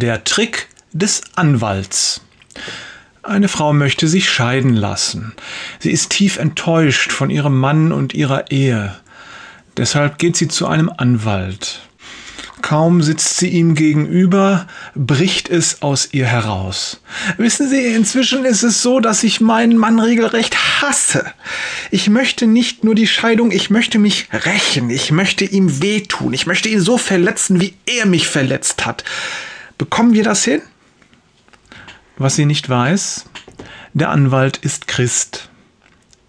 Der Trick des Anwalts. Eine Frau möchte sich scheiden lassen. Sie ist tief enttäuscht von ihrem Mann und ihrer Ehe. Deshalb geht sie zu einem Anwalt. Kaum sitzt sie ihm gegenüber, bricht es aus ihr heraus. Wissen Sie, inzwischen ist es so, dass ich meinen Mann regelrecht hasse. Ich möchte nicht nur die Scheidung, ich möchte mich rächen, ich möchte ihm wehtun, ich möchte ihn so verletzen, wie er mich verletzt hat. Bekommen wir das hin? Was sie nicht weiß, der Anwalt ist Christ.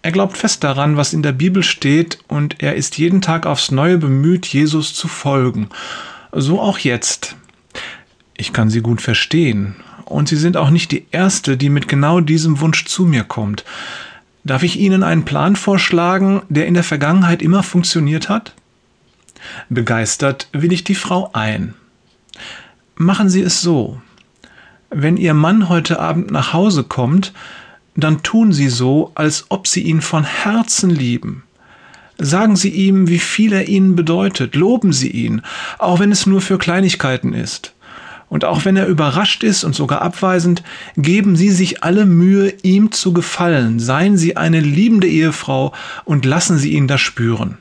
Er glaubt fest daran, was in der Bibel steht, und er ist jeden Tag aufs neue bemüht, Jesus zu folgen. So auch jetzt. Ich kann sie gut verstehen, und Sie sind auch nicht die Erste, die mit genau diesem Wunsch zu mir kommt. Darf ich Ihnen einen Plan vorschlagen, der in der Vergangenheit immer funktioniert hat? Begeistert will ich die Frau ein. Machen Sie es so. Wenn Ihr Mann heute Abend nach Hause kommt, dann tun Sie so, als ob Sie ihn von Herzen lieben. Sagen Sie ihm, wie viel er Ihnen bedeutet, loben Sie ihn, auch wenn es nur für Kleinigkeiten ist. Und auch wenn er überrascht ist und sogar abweisend, geben Sie sich alle Mühe, ihm zu gefallen, seien Sie eine liebende Ehefrau und lassen Sie ihn das spüren.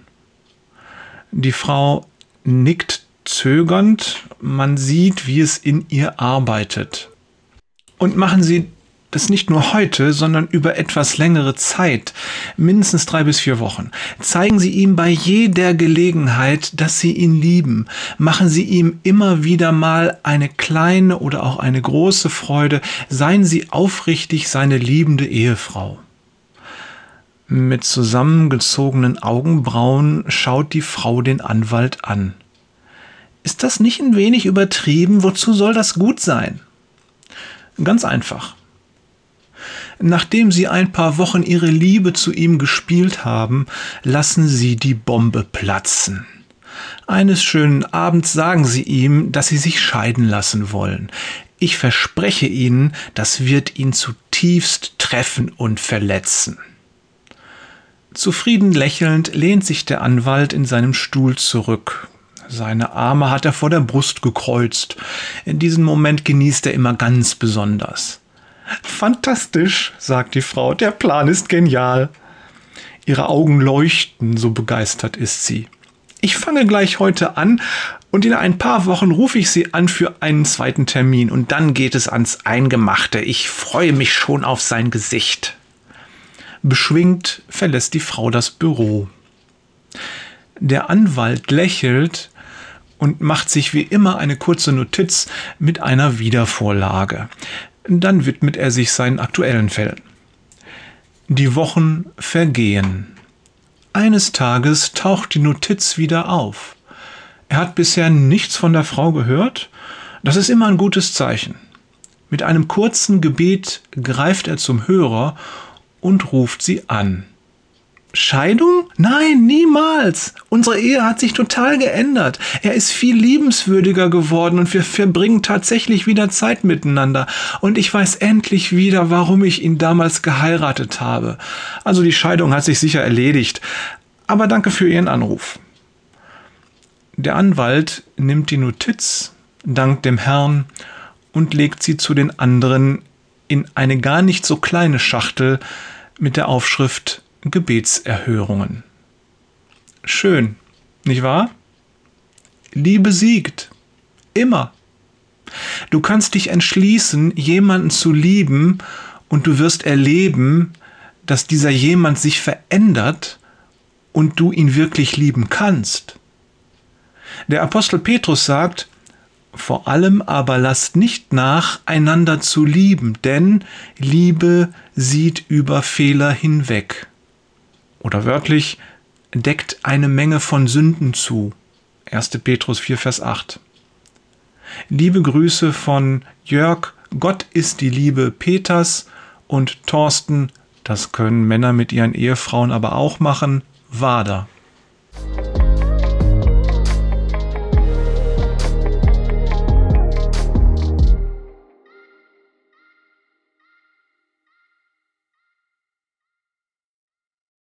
Die Frau nickt zögernd, man sieht, wie es in ihr arbeitet. Und machen Sie das nicht nur heute, sondern über etwas längere Zeit, mindestens drei bis vier Wochen. Zeigen Sie ihm bei jeder Gelegenheit, dass Sie ihn lieben. Machen Sie ihm immer wieder mal eine kleine oder auch eine große Freude. Seien Sie aufrichtig seine liebende Ehefrau. Mit zusammengezogenen Augenbrauen schaut die Frau den Anwalt an. Ist das nicht ein wenig übertrieben? Wozu soll das gut sein? Ganz einfach. Nachdem sie ein paar Wochen ihre Liebe zu ihm gespielt haben, lassen sie die Bombe platzen. Eines schönen Abends sagen sie ihm, dass sie sich scheiden lassen wollen. Ich verspreche Ihnen, das wird ihn zutiefst treffen und verletzen. Zufrieden lächelnd lehnt sich der Anwalt in seinem Stuhl zurück. Seine Arme hat er vor der Brust gekreuzt. In diesem Moment genießt er immer ganz besonders. Fantastisch, sagt die Frau, der Plan ist genial. Ihre Augen leuchten, so begeistert ist sie. Ich fange gleich heute an und in ein paar Wochen rufe ich Sie an für einen zweiten Termin und dann geht es ans Eingemachte. Ich freue mich schon auf sein Gesicht. Beschwingt verlässt die Frau das Büro. Der Anwalt lächelt und macht sich wie immer eine kurze Notiz mit einer Wiedervorlage. Dann widmet er sich seinen aktuellen Fällen. Die Wochen vergehen. Eines Tages taucht die Notiz wieder auf. Er hat bisher nichts von der Frau gehört. Das ist immer ein gutes Zeichen. Mit einem kurzen Gebet greift er zum Hörer und ruft sie an. Scheidung? Nein, niemals. Unsere Ehe hat sich total geändert. Er ist viel liebenswürdiger geworden und wir verbringen tatsächlich wieder Zeit miteinander. Und ich weiß endlich wieder, warum ich ihn damals geheiratet habe. Also die Scheidung hat sich sicher erledigt. Aber danke für Ihren Anruf. Der Anwalt nimmt die Notiz, dankt dem Herrn und legt sie zu den anderen in eine gar nicht so kleine Schachtel mit der Aufschrift Gebetserhörungen. Schön, nicht wahr? Liebe siegt. Immer. Du kannst dich entschließen, jemanden zu lieben, und du wirst erleben, dass dieser jemand sich verändert und du ihn wirklich lieben kannst. Der Apostel Petrus sagt, vor allem aber lasst nicht nach, einander zu lieben, denn Liebe sieht über Fehler hinweg oder wörtlich deckt eine Menge von Sünden zu. 1. Petrus 4, Vers 8. Liebe Grüße von Jörg, Gott ist die Liebe Peters und Thorsten, das können Männer mit ihren Ehefrauen aber auch machen, Wader.